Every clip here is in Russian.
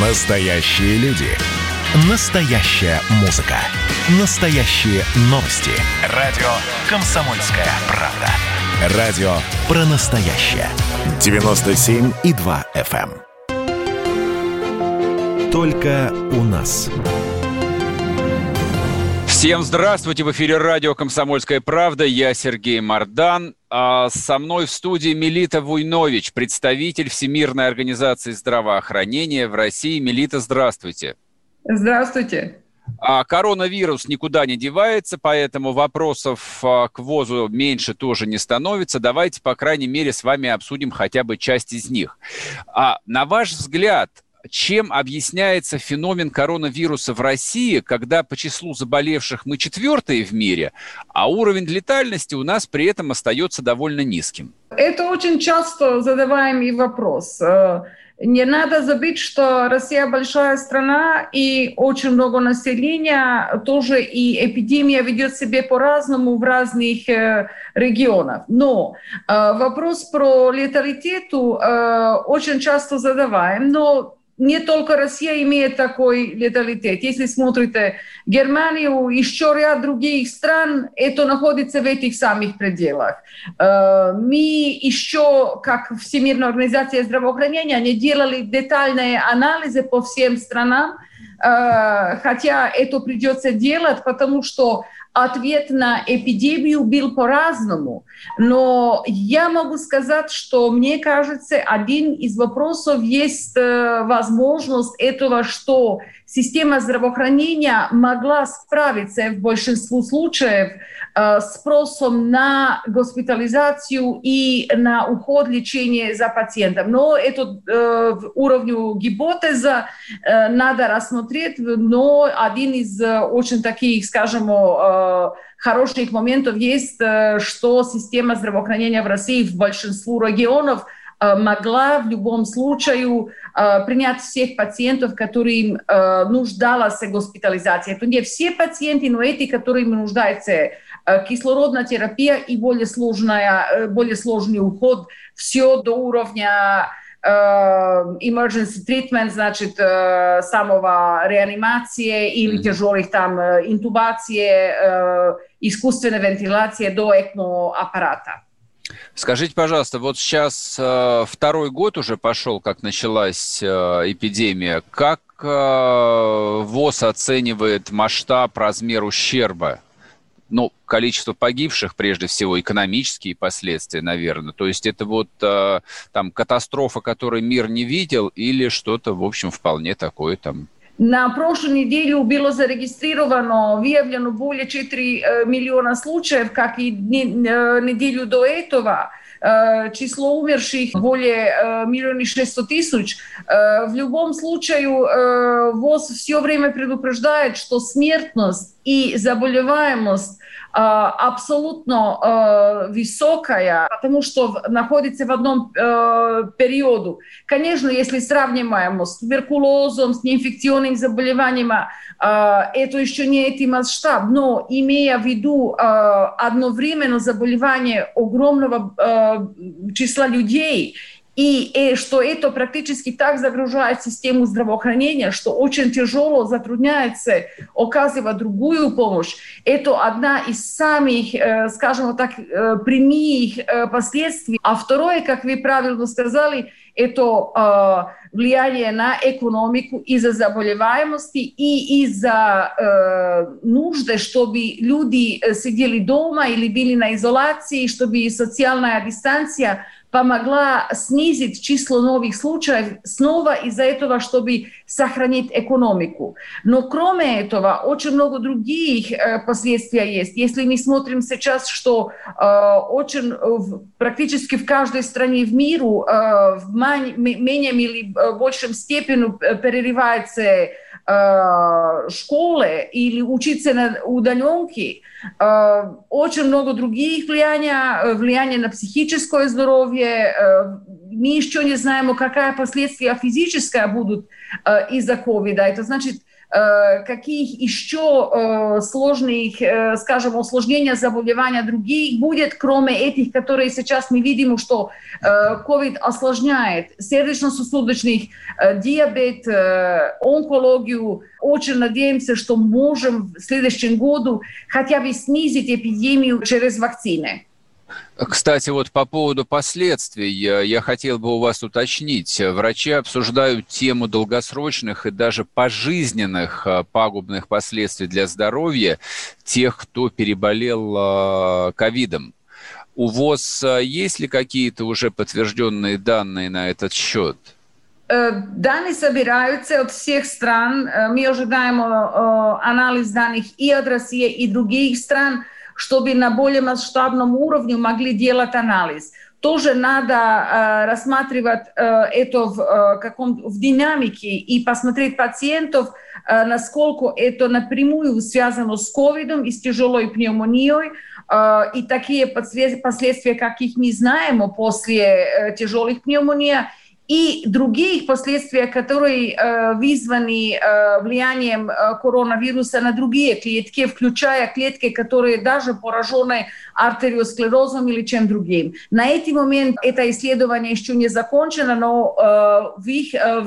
Настоящие люди. Настоящая музыка. Настоящие новости. Радио «Комсомольская правда». Радио про настоящее. 97,2 FM. эм. Только у нас. Всем здравствуйте! В эфире радио «Комсомольская правда». Я Сергей Мордан. А со мной в студии Мелита Вуйнович, представитель Всемирной организации здравоохранения в России. Мелита, здравствуйте. Здравствуйте. А коронавирус никуда не девается, поэтому вопросов а, к ВОЗу меньше тоже не становится. Давайте, по крайней мере, с вами обсудим хотя бы часть из них. А, на ваш взгляд, чем объясняется феномен коронавируса в России, когда по числу заболевших мы четвертые в мире, а уровень летальности у нас при этом остается довольно низким? Это очень часто задаваемый вопрос. Э, Не надо забыть, что Россия большая страна и очень много населения, тоже и эпидемия ведет себя по-разному в разных э, регионах. Но э, вопрос про леталитету очень часто задаваем, но не только Россия имеет такой леталитет. Если смотрите Германию, еще ряд других стран, это находится в этих самых пределах. Э, Мы еще, как Всемирная организация здравоохранения, не делали детальные анализы по всем странам, э, хотя это придется делать, потому что ответ на эпидемию был по-разному. Но я могу сказать, что мне кажется, один из вопросов есть э, возможность этого, что система здравоохранения могла справиться в большинстве случаев э, спросом на госпитализацию и на уход, лечение за пациентом. Но это э, уровню гипотеза э, надо рассмотреть, но один из э, очень таких, скажем, э, хороших моментов есть, э, что система здравоохранения в России в большинстве регионов могла в любом случае э, принять всех пациентов, которым э, нуждалась госпитализация. Это не все пациенты, но эти, которым нуждается э, кислородная терапия и более, сложная, э, более сложный уход, все до уровня э, emergency treatment, значит, э, самого реанимации или тяжелых там э, интубации, э, искусственной вентиляции до ЭКМО-аппарата. Скажите, пожалуйста, вот сейчас э, второй год уже пошел, как началась э, эпидемия. Как э, ВОЗ оценивает масштаб, размер ущерба? Ну, количество погибших, прежде всего, экономические последствия, наверное. То есть это вот э, там катастрофа, которую мир не видел, или что-то, в общем, вполне такое там На прошлой неделе было зарегистрировано, выявлено более 4 э, миллиона случаев, как и не- э, неделю до этого. Э, Число умерших более э, миллиона шестьсот тысяч. Э, В любом случае э, ВОЗ все время предупреждает, что смертность и заболеваемость э, абсолютно э, высокая, потому что находится в одном э, периоду. Конечно, если сравниваем с туберкулезом, с неинфекционными заболеваниями, э, это еще не эти масштаб, но имея в виду э, одновременно заболевание огромного э, числа людей, и, что это практически так загружает систему здравоохранения, что очень тяжело затрудняется оказывать другую помощь. Это одна из самых, э, скажем так, э, прямых э, последствий. А второе, как вы правильно сказали, это влияние на экономику из-за заболеваемости и из-за нужды, чтобы люди сидели дома или были на изоляции, чтобы социальная дистанция помогла снизить число новых случаев снова из-за этого, чтобы сохранить экономику. Но кроме этого, очень много других э, последствий есть. Если мы смотрим сейчас, что э, очень э, в- практически в каждой стране в миру э, в мань- менее или э, большем степени э, перерывается э, школы или учиться на удаленке, Э, очень много других влияний, э, влияние на психическое здоровье. Мы еще не знаем, какая последствия физическая будут из-за ковида. Это значит, каких еще сложных, скажем, осложнений заболевания других будет, кроме этих, которые сейчас мы видим, что COVID осложняет сердечно-сосудочных, диабет, онкологию. Очень надеемся, что можем в следующем году хотя бы снизить эпидемию через вакцины. Кстати, вот по поводу последствий, я хотел бы у вас уточнить. Врачи обсуждают тему долгосрочных и даже пожизненных а, пагубных последствий для здоровья тех, кто переболел а, ковидом. У ВОЗ а, есть ли какие-то уже подтвержденные данные на этот счет? Э, данные собираются от всех стран. Э, мы ожидаем э, анализ данных и от России, и других стран – чтобы на более масштабном уровне могли делать анализ. Тоже надо э, рассматривать э, это в, э, каком, в динамике и посмотреть пациентов, э, насколько это напрямую связано с ковидом и с тяжелой пневмонией, э, и такие последствия, каких мы знаем после э, тяжелых пневмоний, и других последствий, которые э, вызваны э, влиянием э, коронавируса на другие клетки, включая клетки, которые даже поражены артериосклерозом или чем другим. На этот момент это исследование еще не закончено, но в их э,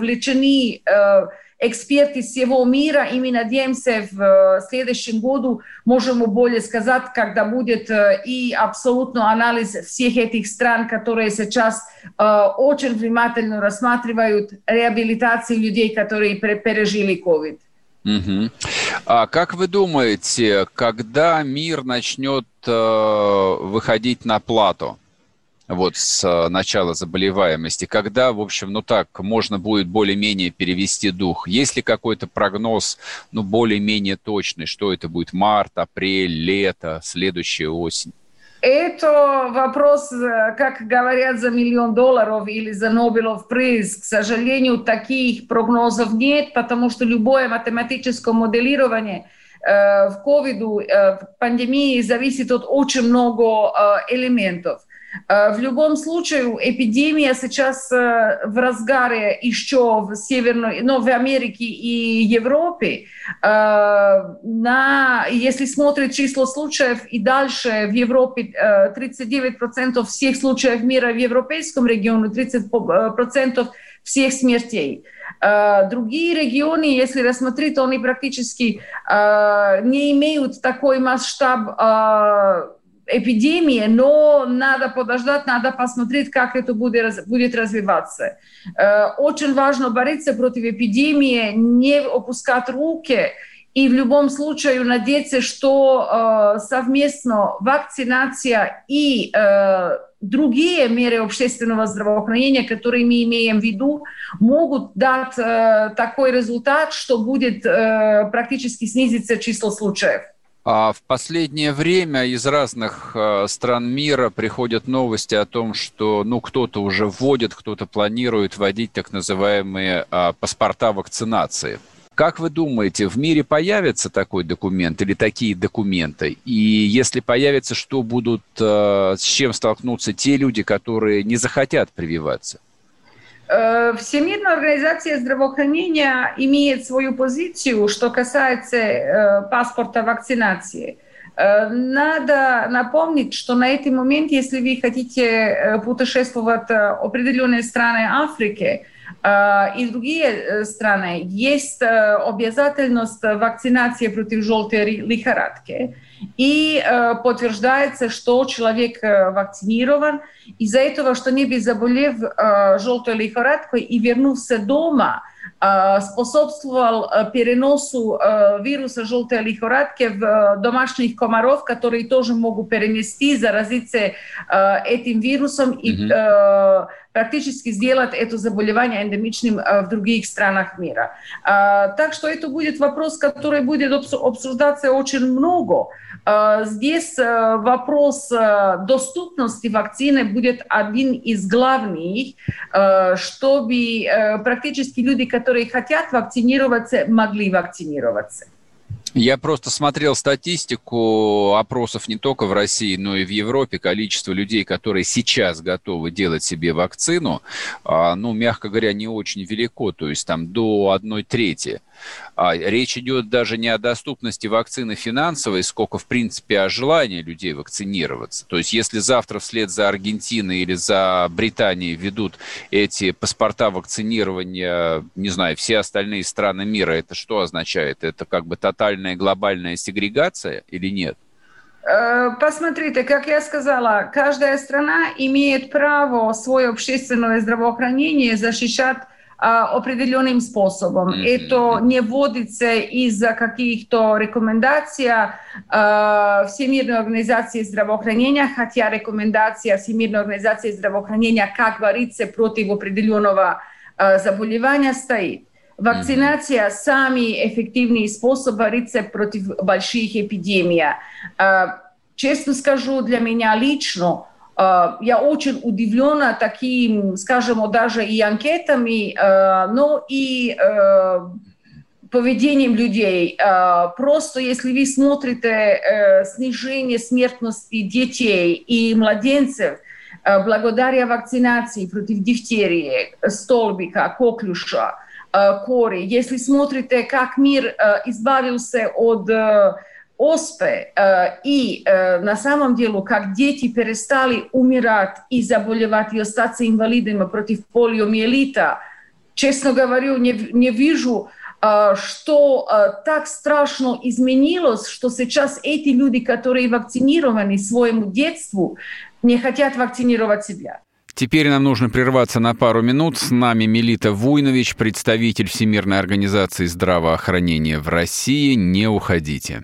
эксперты всего мира, и мы надеемся, в э, следующем году можем более сказать, когда будет э, и абсолютно анализ всех этих стран, которые сейчас э, очень внимательно рассматривают реабилитацию людей, которые пережили COVID. Угу. А как вы думаете, когда мир начнет э, выходить на плату? Вот с э, начала заболеваемости, когда, в общем, ну так, можно будет более-менее перевести дух? Есть ли какой-то прогноз, ну, более-менее точный, что это будет март, апрель, лето, следующая осень? Это вопрос, э, как говорят, за миллион долларов или за Нобелев приз. К сожалению, таких прогнозов нет, потому что любое математическое моделирование э, в ковиду, э, в пандемии зависит от очень много элементов. Э, в любом случае, эпидемия сейчас э, в разгаре еще в Северной, но в Америке и Европе. Э, на, если смотреть число случаев и дальше в Европе 39% всех случаев мира в европейском регионе, 30% всех смертей. Другие регионы, если рассмотреть, они практически не имеют такой масштаб эпидемия, но надо подождать, надо посмотреть, как это будет, будет развиваться. Э, очень важно бороться против эпидемии, не опускать руки и в любом случае надеяться, что э, совместно вакцинация и э, другие меры общественного здравоохранения, которые мы имеем в виду, могут дать такой результат, что будет практически снизиться число случаев. А в последнее время из разных э, стран мира приходят новости о том, что ну, кто-то уже вводит, кто-то планирует вводить так называемые а, паспорта вакцинации. Как вы думаете, в мире появится такой документ или такие документы? И если появится, что будут, э, с чем столкнутся те люди, которые не захотят прививаться? Э, Всемирная организация здравоохранения имеет свою позицию, что касается э, паспорта вакцинации. Э, надо напомнить, что на этот момент, если вы хотите путешествовать в определенные страны Африки и другие страны, есть обязательность вакцинации против желтой лихорадки и э, подтверждается, что человек э, вакцинирован. Из-за этого, что не заболев э, желтой лихорадкой и вернулся дома, э, способствовал э, переносу э, вируса желтой лихорадки в э, домашних комаров, которые тоже могут перенести, заразиться э, этим вирусом и э, практически сделать это заболевание эндемичным э, в других странах мира. Э, так что это будет вопрос, который будет обсуждаться очень много. Э, здесь э, вопрос э, доступности вакцины будет один из главных, чтобы практически люди, которые хотят вакцинироваться, могли вакцинироваться. Я просто смотрел статистику опросов не только в России, но и в Европе. Количество людей, которые сейчас готовы делать себе вакцину, а, ну, мягко говоря, не очень велико, то есть там до одной трети. А речь идет даже не о доступности вакцины финансовой, сколько, в принципе, о желании людей вакцинироваться. То есть, если завтра вслед за Аргентиной или за Британией ведут эти паспорта вакцинирования, не знаю, все остальные страны мира, это что означает? Это как бы тотальная глобальная сегрегация или нет? Э, посмотрите, как я сказала, каждая страна имеет право свое общественное здравоохранение защищать а, определенным способом. Mm-hmm. Это не вводится из-за каких-то рекомендаций э, Всемирной организации здравоохранения, хотя рекомендация Всемирной организации здравоохранения, как говорится, против определенного э, заболевания стоит. Вакцинация – самый эффективный способ бороться против больших эпидемий. Честно скажу, для меня лично я очень удивлена таким, скажем, даже и анкетами, но и поведением людей. Просто если вы смотрите снижение смертности детей и младенцев, благодаря вакцинации против дифтерии, столбика, коклюша – Э, кори. Если смотрите, как мир э, избавился от э, оспы, и на самом деле, как дети перестали умирать и заболевать и остаться инвалидами против полиомиелита, честно говоря, не, не вижу, что так страшно изменилось, что сейчас эти люди, которые вакцинированы своему детству, не хотят вакцинировать себя. Теперь нам нужно прерваться на пару минут. С нами Мелита Вуйнович, представитель Всемирной организации здравоохранения в России. Не уходите.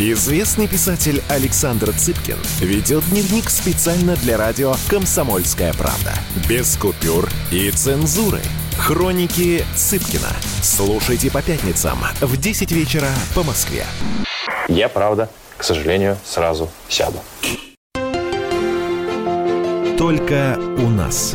Известный писатель Александр Цыпкин ведет дневник специально для радио «Комсомольская правда». Без купюр и цензуры. Хроники Цыпкина. Слушайте по пятницам в 10 вечера по Москве. Я, правда, к сожалению, сразу сяду. Только у нас.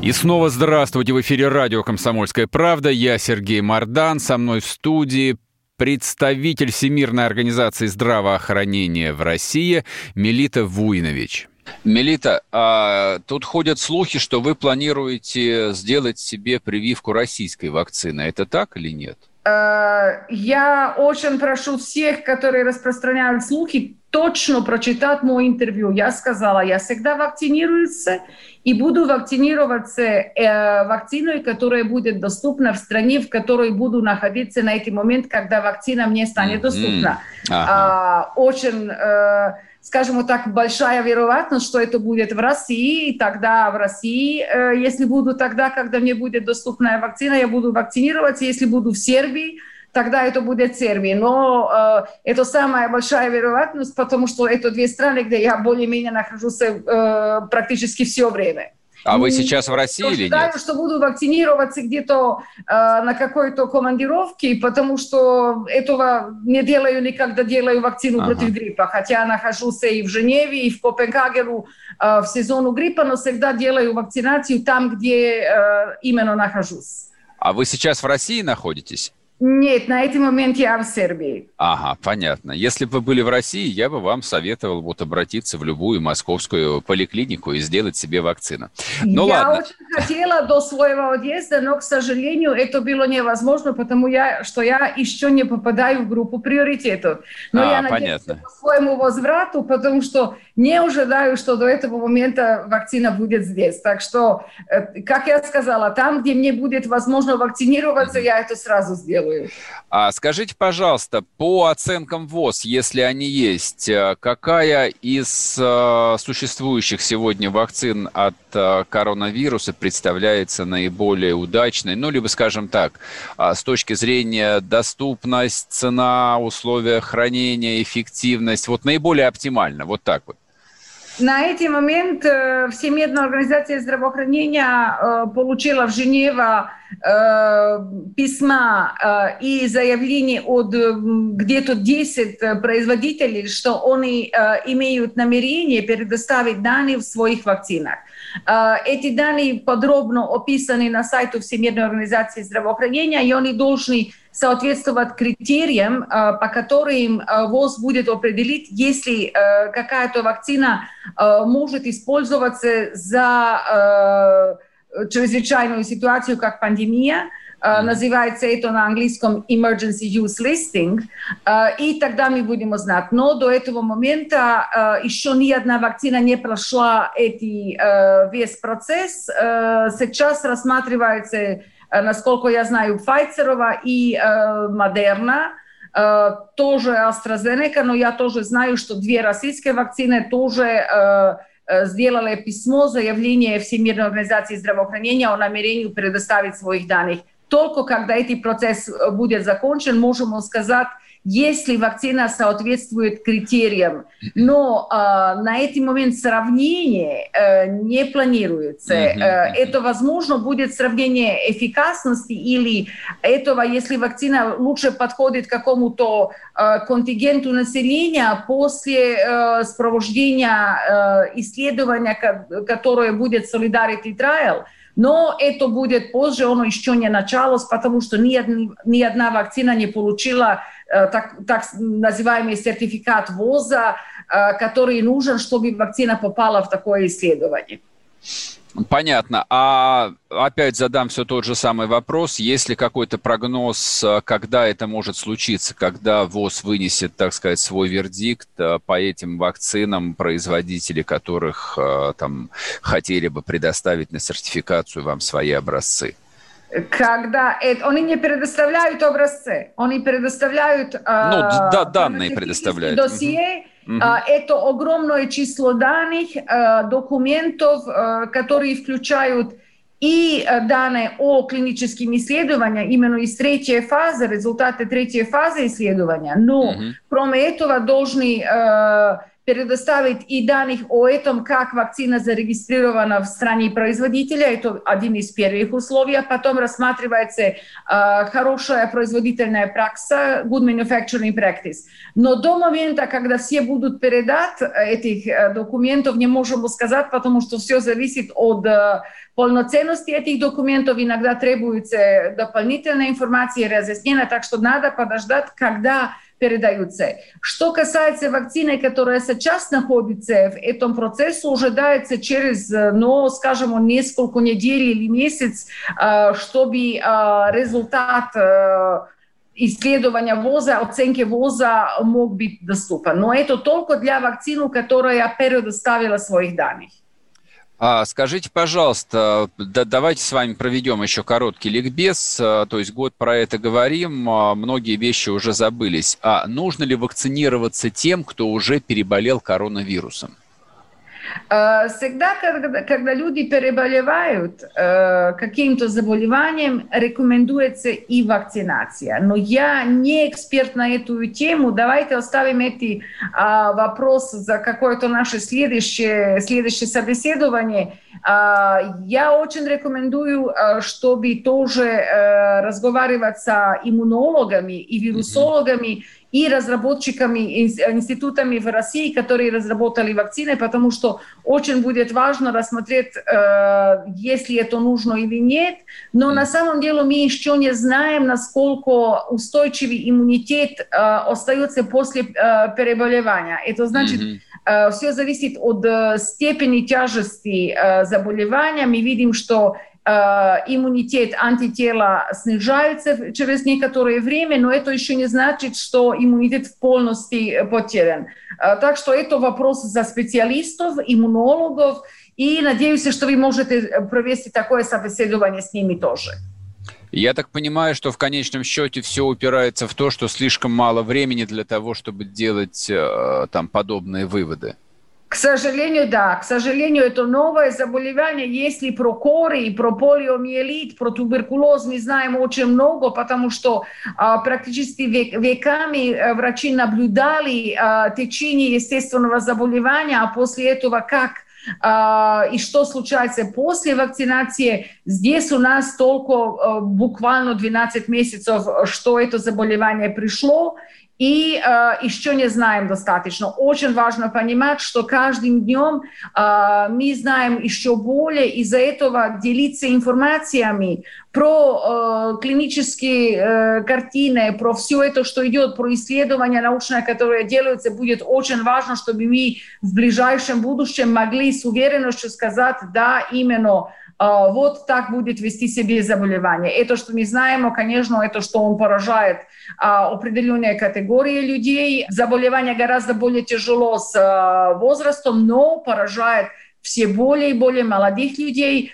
И снова здравствуйте. В эфире радио «Комсомольская правда». Я Сергей Мордан. Со мной в студии представитель Всемирной организации здравоохранения в России Мелита Вуйнович. Мелита, а тут ходят слухи, что вы планируете сделать себе прививку российской вакцины. Это так или нет? Э, я очень прошу всех, которые распространяют слухи, точно прочитать мое интервью. Я сказала, я всегда вакцинируюсь и буду вакцинироваться э, вакциной, которая будет доступна в стране, в которой буду находиться на этот момент, когда вакцина мне станет доступна. Mm-hmm. Ага. А, очень... Э, скажем так, большая вероятность, что это будет в России, и тогда в России, э, если буду тогда, когда мне будет доступная вакцина, я буду вакцинироваться, если буду в Сербии, тогда это будет Сербия. Но э, это самая большая вероятность, потому что это две страны, где я более-менее нахожусь э, практически все время. А вы сейчас в России или нет? что буду вакцинироваться где-то э, на какой-то командировке, потому что этого не делаю никогда, делаю вакцину ага. против гриппа. Хотя нахожусь и в Женеве, и в Копенгагену э, в сезону гриппа, но всегда делаю вакцинацию там, где э, именно нахожусь. А вы сейчас в России находитесь? Нет, на этот момент я в Сербии. Ага, понятно. Если бы вы были в России, я бы вам советовал вот обратиться в любую московскую поликлинику и сделать себе вакцину. Ну я ладно. очень хотела до своего отъезда, но, к сожалению, это было невозможно, потому я, что я еще не попадаю в группу приоритетов. Но а, я надеюсь по своему возврату, потому что не ожидаю, что до этого момента вакцина будет здесь. Так что, э, как я сказала, там, где мне будет возможно вакцинироваться, mm-hmm. я это сразу сделаю. А скажите, пожалуйста, по оценкам ВОЗ, если они есть, э, какая из э, существующих сегодня вакцин от э, коронавируса представляется наиболее удачной? Ну, либо, скажем так, а, с точки зрения доступность, цена, условия хранения, эффективность, вот наиболее оптимально, вот так вот. На этот момент э, Всемирная организация здравоохранения э, получила в Женеве э, письма и заявления от где-то 10 производителей, что они имеют намерение предоставить данные в своих вакцинах. Эти данные подробно описаны на сайте Всемирной организации здравоохранения, и они должны соответствовать критериям, э, по которым э, ВОЗ будет определить, если э, какая-то вакцина может использоваться за чрезвычайную ситуацию, как пандемия, называется это на английском emergency use listing, и тогда мы будем знать. Но до этого момента еще ни одна вакцина не прошла эти, весь процесс. Сейчас рассматривается насколько я знаю, Pfizerova и Модерна, э, э, тоже AstraZeneca, но я тоже знаю, что две российские вакцины тоже сделали письмо, заявление Всемирной организации здравоохранения о намерении предоставить своих данных. Только когда этот процесс будет закончен, можем сказать, если вакцина соответствует критериям. Но э, на этот момент сравнение э, не планируется. Mm-hmm. Э, это, возможно, будет сравнение эффикасности или этого, если вакцина лучше подходит какому-то э, контингенту населения после э, сопровождения э, исследования, которое будет Solidarity Trial, но это будет позже, оно еще не началось, потому что ни, ни одна вакцина не получила так, так называемый сертификат ВОЗа, э, который нужен, чтобы вакцина попала в такое исследование. Понятно. А опять задам все тот же самый вопрос. Есть ли какой-то прогноз, э, когда это может случиться, когда ВОЗ вынесет, так сказать, свой вердикт по этим вакцинам, производители которых там хотели бы предоставить на сертификацию вам свои образцы? Когда это, они не предоставляют образцы, они предоставляют ну, а, да, данные предоставляют. Досье, угу. это огромное число данных, а, документов, которые включают и данные о клинических исследованиях, именно из третьей фазы, результаты третьей фазы исследования. Но угу. кроме этого должны предоставить и данных о этом, как вакцина зарегистрирована в стране производителя. Это один из первых условий. Потом рассматривается э, хорошая производительная практика, good manufacturing practice. Но до момента, когда все будут передать этих э, документов, не можем сказать, потому что все зависит от э, полноценности этих документов. Иногда требуется дополнительная информация, разъяснение, так что надо подождать, когда передаются. Что касается вакцины, которая сейчас находится в этом процессе, ожидается через, ну, скажем, несколько недель или месяц, э, чтобы э, результат э, исследования ВОЗа, оценки ВОЗа мог быть доступен. Но это только для вакцины, которая предоставила своих данных. А, скажите, пожалуйста, да, давайте с вами проведем еще короткий ликбез, а, то есть год про это говорим, а, многие вещи уже забылись. А нужно ли вакцинироваться тем, кто уже переболел коронавирусом? Э, всегда, когда, когда люди переболевают э, каким-то заболеванием, рекомендуется и вакцинация. Но я не эксперт на эту тему. Давайте оставим эти э, вопросы за какое-то наше следующее, следующее собеседование. Э, я очень рекомендую, э, чтобы тоже разговаривать с иммунологами и вирусологами, mm-hmm и разработчиками, институтами в России, которые разработали вакцины, потому что очень будет важно рассмотреть, э, если это нужно или нет. Но на самом деле мы еще не знаем, насколько устойчивый иммунитет э, остается после э, переболевания. Это значит, mm-hmm. все зависит от степени тяжести заболевания. Мы видим, что иммунитет антитела снижается через некоторое время, но это еще не значит, что иммунитет полностью потерян. Э, так что это вопрос за специалистов, иммунологов, и надеюсь, что вы можете провести такое собеседование с ними тоже. Я так понимаю, что в конечном счете все упирается в то, что слишком мало времени для того, чтобы делать э, там подобные выводы. К сожалению, да. К сожалению, это новое заболевание. Если про коры, про полиомиелит, про туберкулоз мы знаем очень много, потому что а, практически век, веками э, врачи наблюдали а, течение естественного заболевания, а после этого как а, и что случается после вакцинации. Здесь у нас только а, буквально 12 месяцев, что это заболевание пришло, и э, еще не знаем достаточно. Очень важно понимать, что каждым днем э, мы знаем еще более, из-за этого делиться информациями про э, клинические э, картины, про все это, что идет, про исследования научные, которые делаются, будет очень важно, чтобы мы в ближайшем будущем могли с уверенностью сказать, да, именно вот так будет вести себя заболевание. Это, что мы знаем, конечно, это, что он поражает а, определенные категории людей. Заболевание гораздо более тяжело с а, возрастом, но поражает все более и более молодых людей.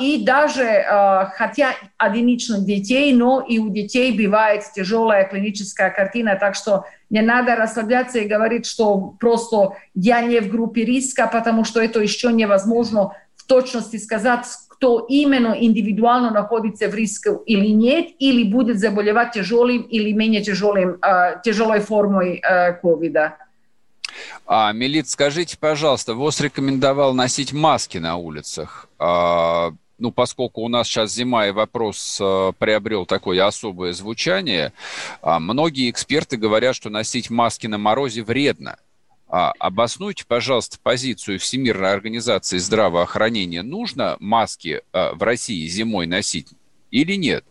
И даже, хотя одиничных детей, но и у детей бывает тяжелая клиническая картина, так что не надо расслабляться и говорить, что просто я не в группе риска, потому что это еще невозможно точности сказать, кто именно индивидуально находится в риске или нет, или будет заболевать тяжелым или менее тяжелым, тяжелой формой э, ковида. А, Милит, скажите, пожалуйста, ВОЗ рекомендовал носить маски на улицах. А, ну, поскольку у нас сейчас зима и вопрос а, приобрел такое особое звучание, а, многие эксперты говорят, что носить маски на морозе вредно. А, обоснуйте, пожалуйста, позицию Всемирной организации здравоохранения. Нужно маски а, в России зимой носить или нет?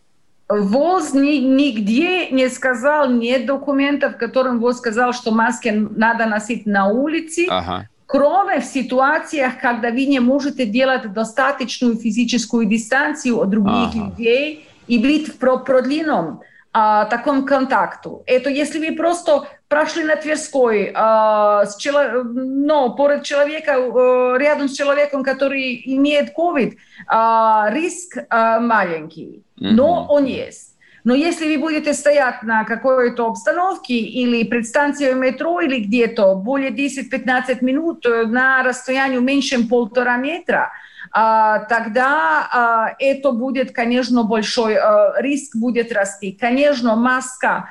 ВОЗ ни, нигде не сказал, нет документов, в котором ВОЗ сказал, что маски надо носить на улице, ага. кроме в ситуациях, когда вы не можете делать достаточную физическую дистанцию от других ага. людей и быть в продленном а, таком контакту. Это если вы просто прошли на Тверской, а, с чело... но поряд человека, а, рядом с человеком, который имеет COVID, а, риск а, маленький, mm-hmm. но он есть. Но если вы будете стоять на какой-то обстановке или предстанции метро или где-то более 10-15 минут на расстоянии меньше, полтора метра, а, тогда а, это будет, конечно, большой а, риск будет расти. Конечно, маска,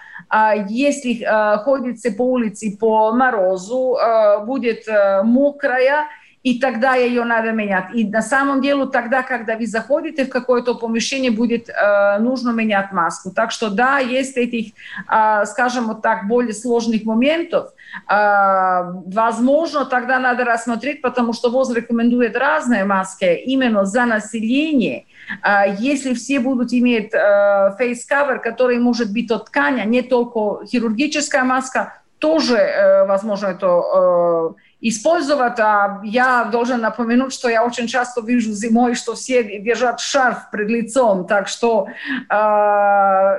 если ходите по улице по морозу, будет мокрая, и тогда ее надо менять. И на самом деле тогда, когда вы заходите в какое-то помещение, будет э, нужно менять маску. Так что да, есть этих, э, скажем вот так, более сложных моментов. Э, возможно, тогда надо рассмотреть, потому что ВОЗ рекомендует разные маски именно за население. Э, если все будут иметь э, face cover, который может быть от ткани, а не только хирургическая маска, тоже, э, возможно, это использовать. А я должен напомянуть, что я очень часто вижу зимой, что все держат шарф пред лицом, так что э,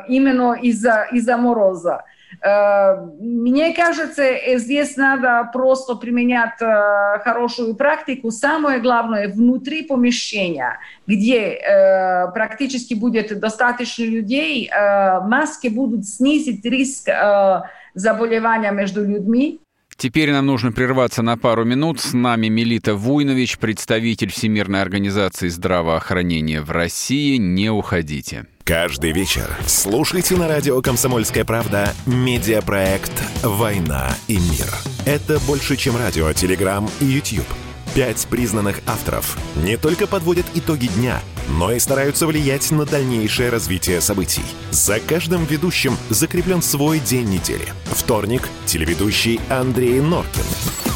именно из-за из мороза. Э, мне кажется, здесь надо просто применять э, хорошую практику. Самое главное, внутри помещения, где э, практически будет достаточно людей, маски будут снизить риск заболевания между людьми. Теперь нам нужно прерваться на пару минут. С нами Мелита Вуйнович, представитель Всемирной организации здравоохранения в России. Не уходите. Каждый вечер слушайте на радио «Комсомольская правда» медиапроект «Война и мир». Это больше, чем радио, телеграм и YouTube – Пять признанных авторов не только подводят итоги дня, но и стараются влиять на дальнейшее развитие событий. За каждым ведущим закреплен свой день недели. Вторник – телеведущий Андрей Норкин.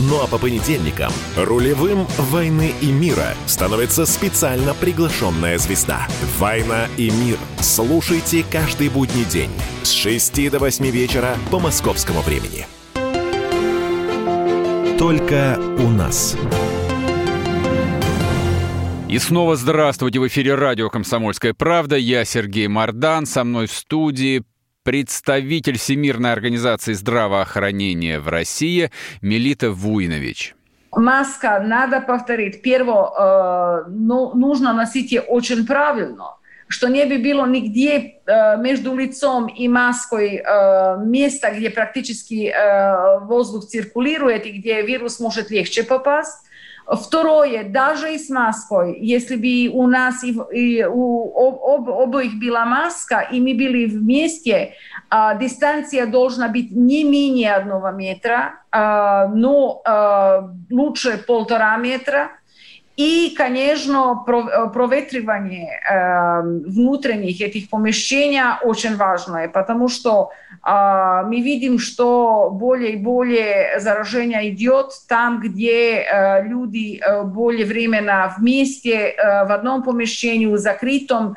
Ну а по понедельникам рулевым «Войны и мира» становится специально приглашенная звезда. «Война и мир». Слушайте каждый будний день с 6 до 8 вечера по московскому времени. Только у нас. И снова здравствуйте. В эфире радио «Комсомольская правда». Я Сергей Мордан. Со мной в студии представитель Всемирной организации здравоохранения в России Мелита Вуйнович. Маска, надо повторить. Первое, э, ну, нужно носить ее очень правильно, что не бы было нигде э, между лицом и маской э, места, где практически воздух циркулирует и где вирус может легче попасть. Второе, даже и с маской, если бы у нас и, и у об, обоих была маска, и мы были вместе, а, дистанция должна быть не менее одного метра, а, но а, лучше полтора метра. И, конечно, проветривание э, внутренних этих помещений очень важное, потому что э, мы видим, что более и более заражение идет там, где э, люди э, более временно вместе э, в одном помещении, закрытом, э,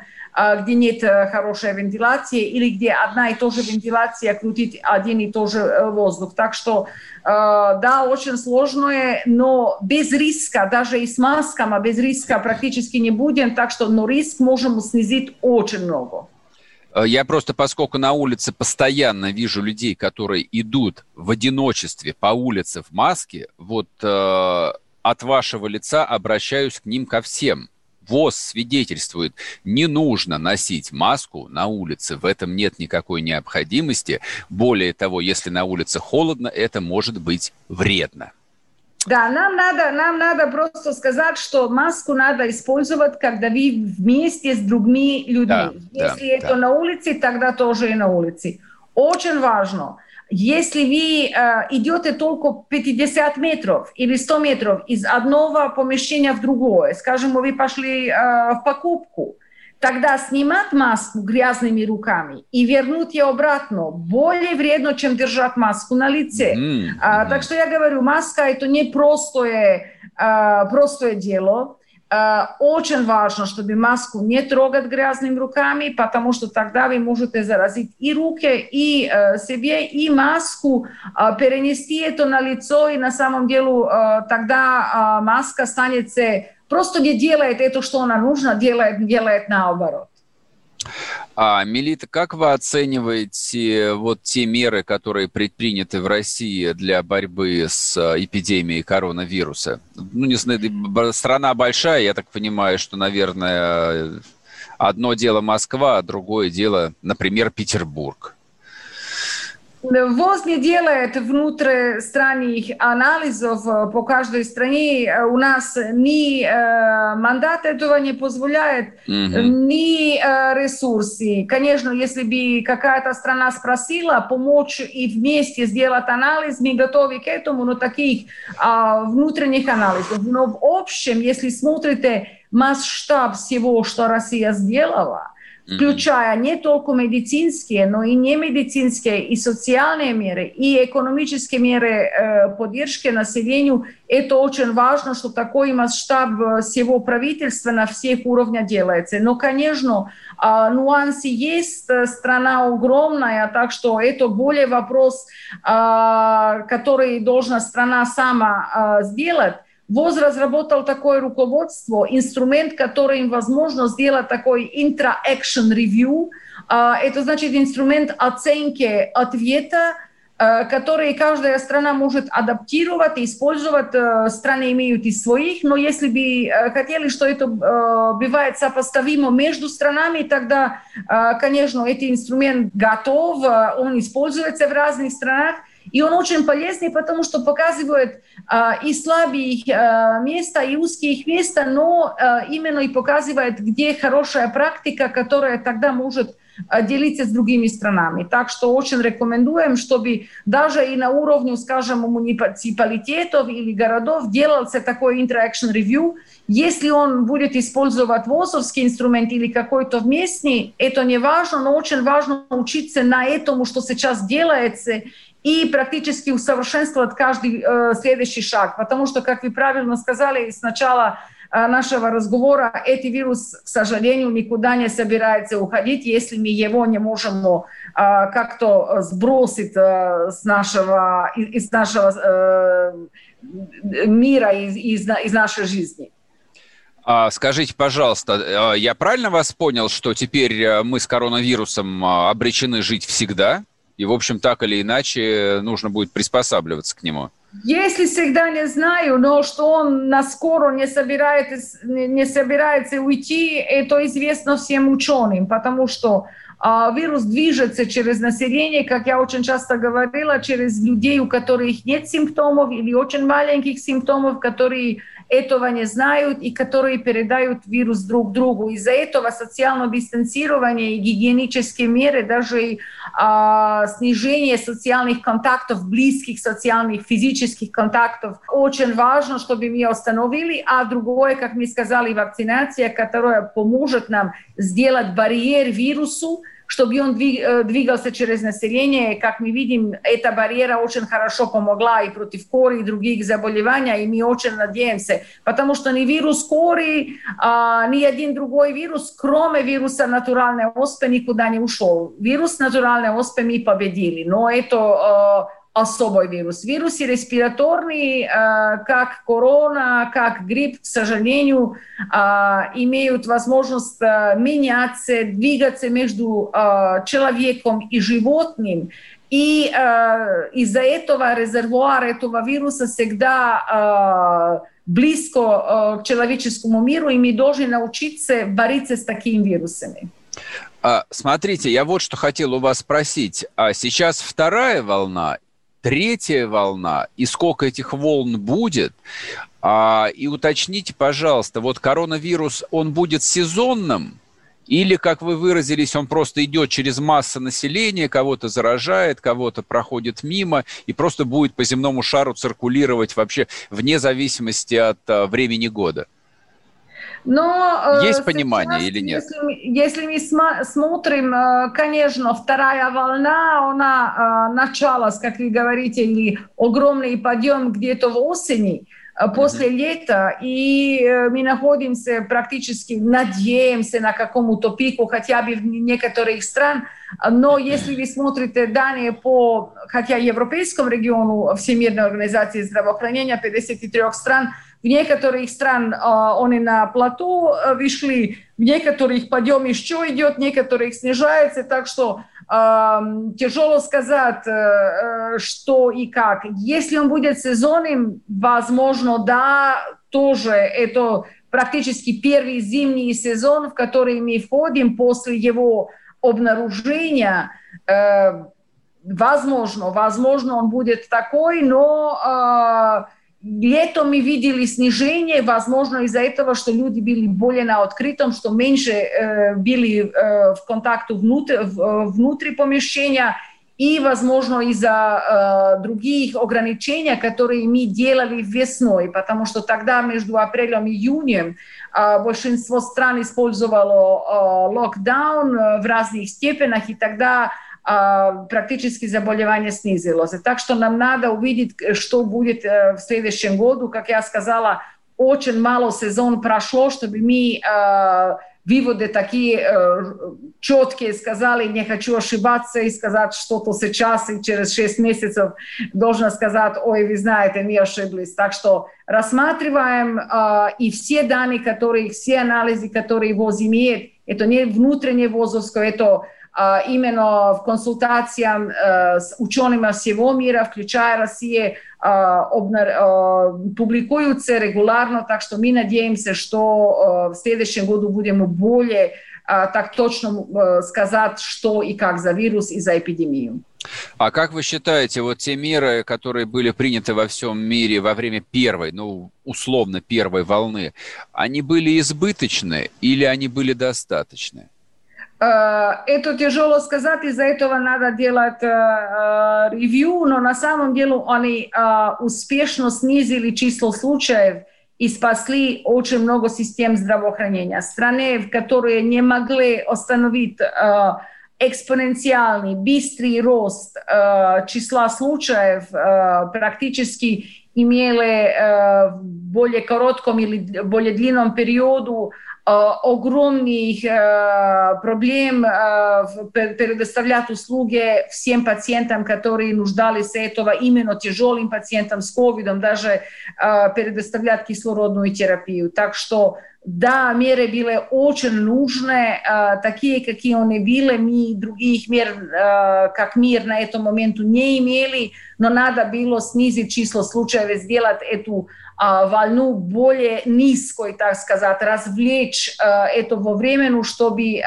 где нет э, хорошей вентиляции или где одна и та же вентиляция крутит один и тот же э, воздух. Так что Э, да, очень сложное, но без риска, даже и с масками, без риска практически не будем, так что но риск можем снизить очень много. Я просто, поскольку на улице постоянно вижу людей, которые идут в одиночестве по улице в маске, вот э, от вашего лица обращаюсь к ним ко всем. ВОЗ свидетельствует, не нужно носить маску на улице, в этом нет никакой необходимости. Более того, если на улице холодно, это может быть вредно. Да, нам надо, нам надо просто сказать, что маску надо использовать, когда вы вместе с другими людьми. Да, Если да, это да. на улице, тогда тоже и на улице. Очень важно – если вы э, идете только 50 метров или 100 метров из одного помещения в другое, скажем, вы пошли э, в покупку, тогда снимать маску грязными руками и вернуть ее обратно более вредно, чем держать маску на лице. Mm-hmm. А, так что я говорю, маска это не простое, а, простое дело. Э, очень важно, чтобы маску не трогать грязными руками, потому что тогда вы можете заразить и руки, и э, себе, и маску, э, перенести это на лицо, и на самом деле тогда маска станет просто не делает это, что она нужно, делает, делает наоборот. А, Мелита, как вы оцениваете вот те меры, которые предприняты в России для борьбы с а, эпидемией коронавируса? Ну, не знаю, страна большая, я так понимаю, что, наверное, одно дело Москва, а другое дело, например, Петербург. ВОЗ не делает внутристранных анализов по каждой стране. У нас ни э, мандат этого не позволяет, mm-hmm. ни э, ресурсы. Конечно, если бы какая-то страна спросила помочь и вместе сделать анализ, мы готовы к этому, но таких э, внутренних анализов. Но в общем, если смотрите масштаб всего, что Россия сделала, включая не только медицинские, но и не медицинские, и социальные меры, и экономические меры э, поддержки населению. Это очень важно, что такой масштаб э, всего правительства на всех уровнях делается. Но, конечно, э, нюансы есть, страна огромная, так что это более вопрос, э, который должна страна сама э, сделать. ВОЗ разработал такое руководство, инструмент, который им возможно сделать такой intra-action review. А, это значит инструмент оценки ответа, а, который каждая страна может адаптировать и использовать. Э, страны имеют и своих, но если бы хотели, что это бывает сопоставимо между странами, тогда, конечно, этот инструмент готов, он используется в разных странах – И он очень полезный, потому что показывает и слабые их места, и узкие их места, но именно и показывает, где хорошая практика, которая тогда может делиться с другими странами. Так что очень рекомендуем, чтобы даже и на уровне, скажем, муниципалитетов или городов делался такой interaction review. Если он будет использовать ВОЗовский инструмент или какой-то вместный, это не важно, но очень важно учиться на этому, что сейчас делается, и практически усовершенствовать каждый э, следующий шаг. Потому что, как вы правильно сказали, сначала нашего разговора, этот вирус, к сожалению, никуда не собирается уходить, если мы его не можем как-то сбросить с нашего, из нашего мира, из, из, из нашей жизни. Скажите, пожалуйста, я правильно вас понял, что теперь мы с коронавирусом обречены жить всегда? И, в общем, так или иначе нужно будет приспосабливаться к нему? Если всегда не знаю, но что он на скоро не собирается, не собирается уйти, это известно всем ученым, потому что а, вирус движется через население, как я очень часто говорила, через людей, у которых нет симптомов или очень маленьких симптомов, которые этого не знают и которые передают вирус друг другу. Из-за этого социальное дистанцирование и гигиенические меры, даже и, а, снижение социальных контактов, близких социальных, физических контактов, очень важно, чтобы мы остановили. А другое, как мы сказали, вакцинация, которая поможет нам сделать барьер вирусу, što bi on eh, dvigal se čez naseljenje. Kak mi vidim, eta barijera očen harašo pomogla i protiv kori i drugih zaboljevanja i mi očen nadijem se. Pa tamo što ni virus kori, a, ni jedin drugoj virus, krome virusa naturalne ospe, nikuda ne ušao. Virus naturalne ospe mi pobedili. No eto, eh, особый вирус. Вирусы респираторные, как корона, как грипп, к сожалению, имеют возможность меняться, двигаться между человеком и животным. И из-за этого резервуар этого вируса всегда близко к человеческому миру, и мы должны научиться бороться с такими вирусами. Смотрите, я вот что хотел у вас спросить. А сейчас вторая волна третья волна и сколько этих волн будет. А, и уточните, пожалуйста, вот коронавирус, он будет сезонным? Или, как вы выразились, он просто идет через массу населения, кого-то заражает, кого-то проходит мимо и просто будет по земному шару циркулировать вообще вне зависимости от а, времени года? Но, э, Есть понимание сейчас, или нет? Если, если мы смотрим, э, конечно, вторая волна, она э, началась, как вы говорите, или огромный подъем где-то в осени, после mm-hmm. лета, и мы находимся практически, надеемся на какому-то пику хотя бы в некоторых стран, но если вы смотрите данные по, хотя европейскому региону Всемирной организации здравоохранения 53 стран, в некоторых стран они на плато вышли, в некоторых подъем еще идет, в некоторых снижается, так что тяжело сказать, что и как. Если он будет сезонным, возможно, да, тоже это практически первый зимний сезон, в который мы входим после его обнаружения. Возможно, возможно, он будет такой, но Летом мы видели снижение, возможно, из-за этого, что люди были более на открытом, что меньше э, были э, в контакте внутрь, в, внутри помещения, и, возможно, из-за э, других ограничений, которые мы делали весной, потому что тогда между апрелем и июнем э, большинство стран использовало э, локдаун э, в разных степенях, и тогда практически заболевание снизилось. Так что нам надо увидеть, что будет в следующем году. Как я сказала, очень мало сезон прошло, чтобы мы выводы такие э, четкие сказали, не хочу ошибаться и сказать что-то сейчас и через 6 месяцев должна сказать, ой, вы знаете, мы ошиблись. Так что рассматриваем э, и все данные, которые, все анализы, которые ВОЗ имеет, это не внутреннее ВОЗовское, это именно в консультациях с учеными всего мира, включая Россию, публикуются регулярно, так что мы надеемся, что в следующем году будем более так точно сказать, что и как за вирус и за эпидемию. А как вы считаете, вот те меры, которые были приняты во всем мире во время первой, ну, условно первой волны, они были избыточны или они были достаточны? Э, это тяжело сказать, из-за этого надо делать ревью, но на самом деле они успешно снизили число случаев и спасли очень много систем здравоохранения. Страны, в которые не могли остановить экспоненциальный, быстрый рост числа случаев, практически имели в более коротком или более длинном периоду огромных проблем предоставлять услуги всем пациентам, которые нуждались этого, именно тяжелым пациентам с ковидом, даже предоставлять кислородную терапию. Так что да, меры были очень нужны, такие, какие они были. Мы других мер, как мир на этом момент не имели, но надо было снизить число случаев, сделать эту волну более низкой, так сказать, развлечь это во времени, чтобы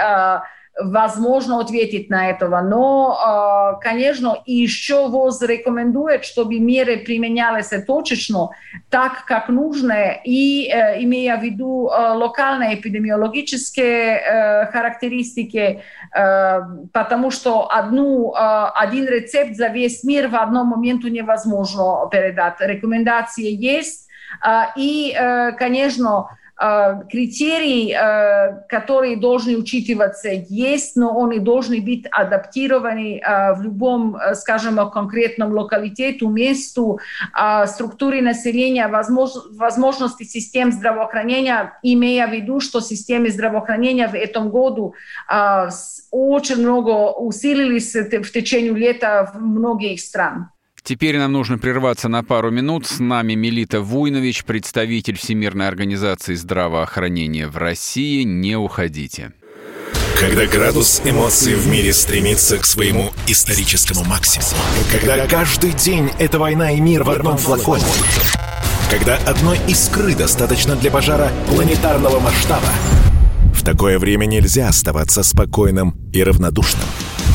возможно ответить на этого. Но, конечно, еще ВОЗ рекомендует, чтобы меры применялись точечно, так, как нужно, и имея в виду локальные эпидемиологические характеристики, потому что одну, один рецепт за весь мир в одном момент невозможно передать. Рекомендации есть, и, конечно, критерии, которые должны учитываться, есть, но они должны быть адаптированы в любом, скажем, конкретном локалитету, месту, структуре населения, возможности систем здравоохранения, имея в виду, что системы здравоохранения в этом году очень много усилились в течение лета в многих странах. Теперь нам нужно прерваться на пару минут. С нами Мелита Вуйнович, представитель Всемирной организации здравоохранения в России. Не уходите. Когда градус эмоций в мире стремится к своему историческому максимуму. Когда каждый день это война и мир в одном флаконе. Когда одной искры достаточно для пожара планетарного масштаба. В такое время нельзя оставаться спокойным и равнодушным.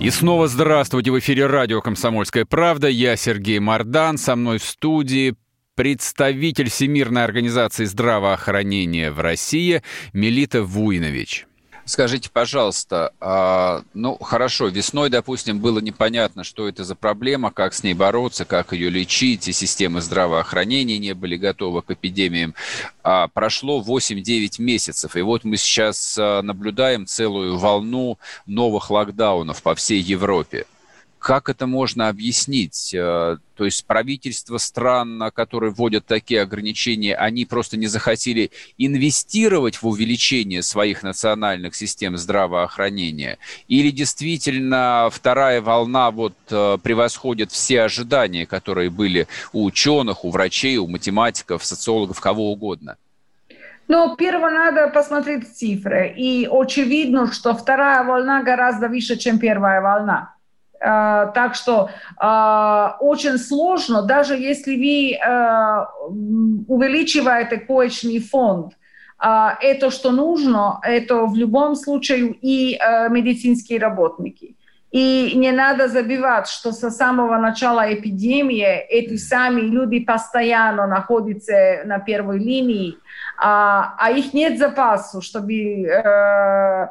И снова здравствуйте. В эфире радио «Комсомольская правда». Я Сергей Мордан. Со мной в студии представитель Всемирной организации здравоохранения в России Мелита Вуйнович. Скажите, пожалуйста, а, ну хорошо, весной, допустим, было непонятно, что это за проблема, как с ней бороться, как ее лечить, и системы здравоохранения не были готовы к эпидемиям. А, прошло 8-9 месяцев, и вот мы сейчас а, наблюдаем целую волну новых локдаунов по всей Европе. Как это можно объяснить? Э, то есть правительства стран, которые вводят такие ограничения, они просто не захотели инвестировать в увеличение своих национальных систем здравоохранения? Или действительно вторая волна вот э, превосходит все ожидания, которые были у ученых, у врачей, у математиков, социологов, кого угодно? Но первое надо посмотреть цифры. И очевидно, что вторая волна гораздо выше, чем первая волна. А, так что а, очень сложно, даже если вы а, увеличиваете коечный фонд, это что нужно, это в любом случае и медицинские работники. И не надо забывать, что со самого начала эпидемии эти сами люди постоянно находятся на первой линии, а, а их нет запасу, чтобы э,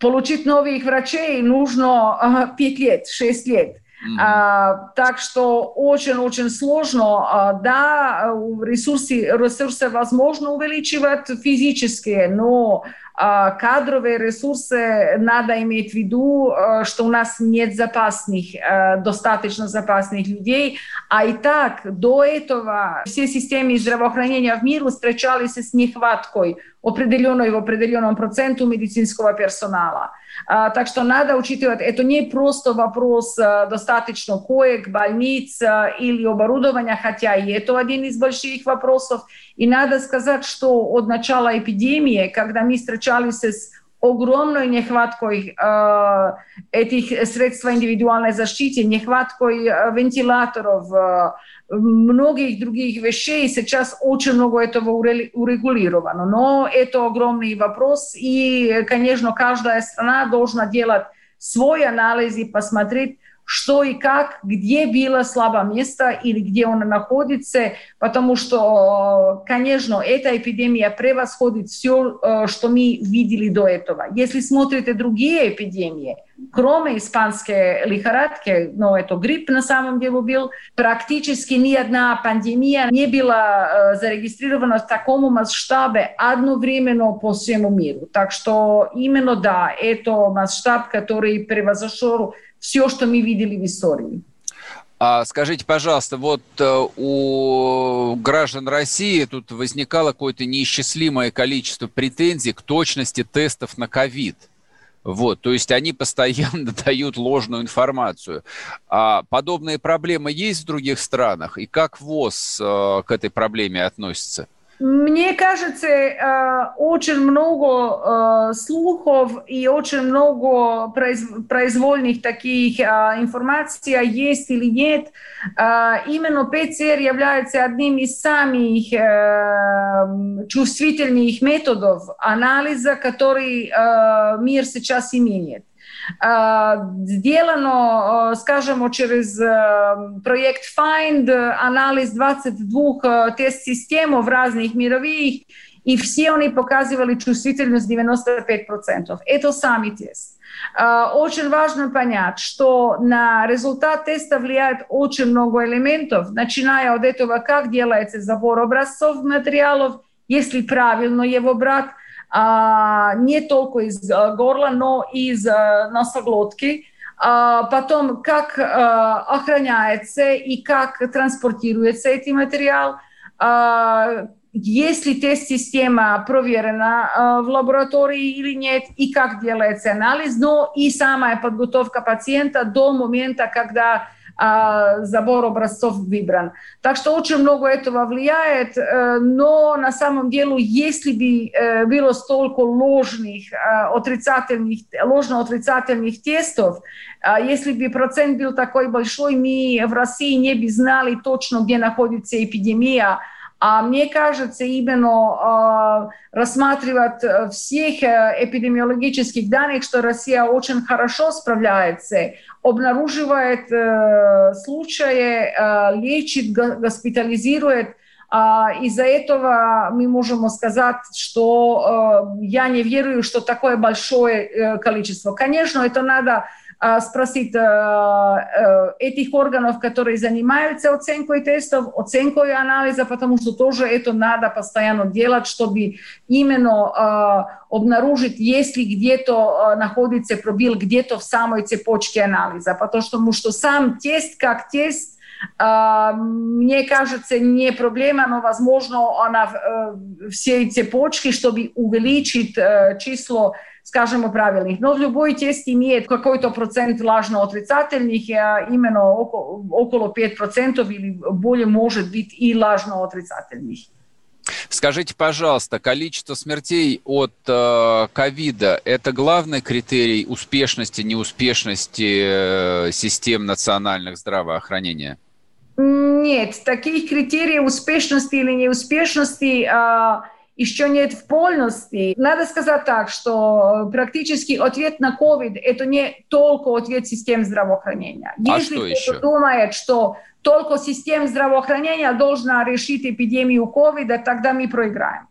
получить новых врачей нужно 5 лет, 6 лет. Mm-hmm. А, так что очень-очень сложно. А, да, ресурсы, ресурсы возможно увеличивать физические, но кадровые ресурсы надо иметь в виду, а, что у нас нет запасных, а, достаточно запасных людей. А и так, до этого все системы здравоохранения в мире встречались с нехваткой определенной в определенном проценту медицинского персонала. А, так что надо учитывать, это не просто вопрос а, достаточно коек, больниц а, или оборудования, хотя и это один из больших вопросов. И надо сказать, что от начала эпидемии, когда мы встречались с огромной нехваткой э, этих средств индивидуальной защиты, нехваткой э, вентиляторов, э, многих других вещей. Сейчас очень много этого урегулировано. Но это огромный вопрос. И, конечно, каждая страна должна делать свой анализ и посмотреть, что и как, где было слабое место или где он находится, потому что, конечно, эта эпидемия превосходит все, э, что мы видели до этого. Если смотрите другие эпидемии, кроме испанской лихорадки, но это грипп на самом деле был, практически ни одна пандемия не была э, зарегистрирована в таком масштабе одновременно по всему миру. Так что именно да, это масштаб, который превзошел все, что мы видели в истории. А скажите, пожалуйста, вот э, у граждан России тут возникало какое-то неисчислимое количество претензий к точности тестов на ковид. Вот, то есть они постоянно дают ложную информацию. А подобные проблемы есть в других странах? И как ВОЗ э, к этой проблеме относится? Мне кажется, э, очень много э, слухов и очень много произвольных таких э, информаций есть или нет. Именно ПЦР является одним из самых чувствительных методов анализа, который мир сейчас имеет. Сделано, скажем, через проект Find анализ 22 тест-систем в разных мировых, и все они показывали чувствительность 95%. Это сами тест. Очень важно понять, что на результат теста влияет очень много элементов, начиная от этого, как делается забор образцов материалов, если правильно его брать, а, не только из а, горла, но и из а, носоглотки. А, потом, как а, охраняется и как транспортируется этот материал. А, если тест-система проверена э, в лаборатории или нет, и как делается анализ, но и самая подготовка пациента до момента, когда а, забор образцов выбран. Так что очень много этого влияет, э, но на самом деле, если бы э, было столько ложных, э, отрицательных, ложно-отрицательных тестов, если бы процент был такой большой, мы в России не бы знали точно, где находится эпидемия, а мне кажется, именно э, рассматривать всех эпидемиологических данных, что Россия очень хорошо справляется, обнаруживает э, случаи, э, лечит, госпитализирует. Э, из-за этого мы можем сказать, что э, я не верю, что такое большое э, количество. Конечно, это надо спросить этих органов, которые занимаются оценкой тестов, оценкой анализа, потому что тоже это надо постоянно делать, чтобы именно обнаружить, если где-то находится пробил где-то в самой цепочке анализа, потому что сам тест как тест мне кажется, не проблема, но, возможно, она все цепочки, чтобы увеличить число скажем, правильных. Но любой тест имеет какой-то процент влажно-отрицательных, именно около, около 5% или более может быть и влажно-отрицательных. Скажите, пожалуйста, количество смертей от ковида э, – это главный критерий успешности, неуспешности э, систем национальных здравоохранения? Нет, таких критериев успешности или неуспешности э, еще нет в полности. Надо сказать так, что практически ответ на COVID – это не только ответ систем здравоохранения. А Если что еще? думает, что только система здравоохранения должна решить эпидемию ковида, тогда мы проиграем.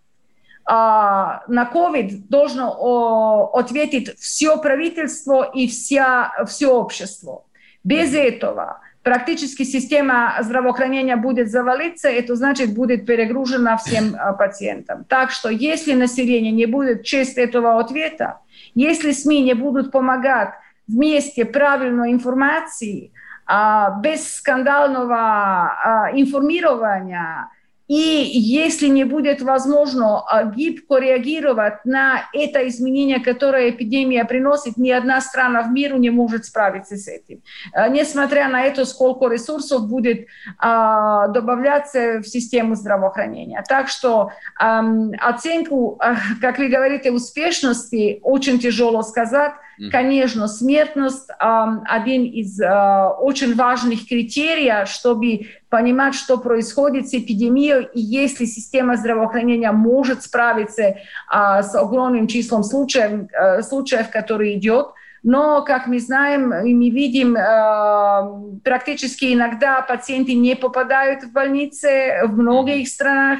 А, на COVID должно о, ответить все правительство и вся, все общество. Без этого практически система здравоохранения будет завалиться, это значит будет перегружена всем а, пациентам. Так что если население не будет честь этого ответа, если СМИ не будут помогать вместе правильной информации, а, без скандального а, информирования, И если не будет возможно а, гибко реагировать на это изменение, которое эпидемия приносит, ни одна страна в мире не может справиться с этим. А, несмотря на это, сколько ресурсов будет а, добавляться в систему здравоохранения. Так что оценку, как вы говорите, успешности очень тяжело сказать. Конечно, смертность один из очень важных критериев, чтобы понимать, что происходит с эпидемией, и если система здравоохранения может справиться а, с огромным числом случаев, а, случаев, которые идет, но, как мы знаем и мы видим, э, практически иногда пациенты не попадают в больницы в многих странах.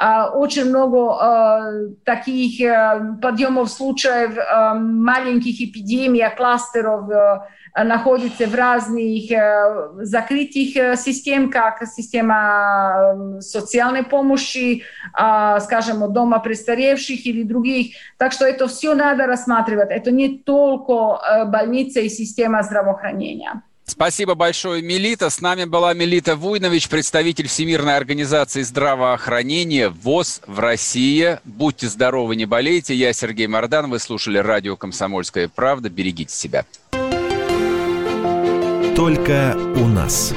Э, очень много э, таких э, подъемов случаев э, маленьких эпидемий, кластеров э, находится в разных э, закрытых системах, как система социальной помощи, а, скажем, дома престаревших или других. Так что это все надо рассматривать. Это не только больница и система здравоохранения. Спасибо большое, Мелита. С нами была Мелита Вуйнович, представитель Всемирной организации здравоохранения ВОЗ в России. Будьте здоровы, не болейте. Я Сергей Мордан. Вы слушали радио «Комсомольская правда». Берегите себя только у нас.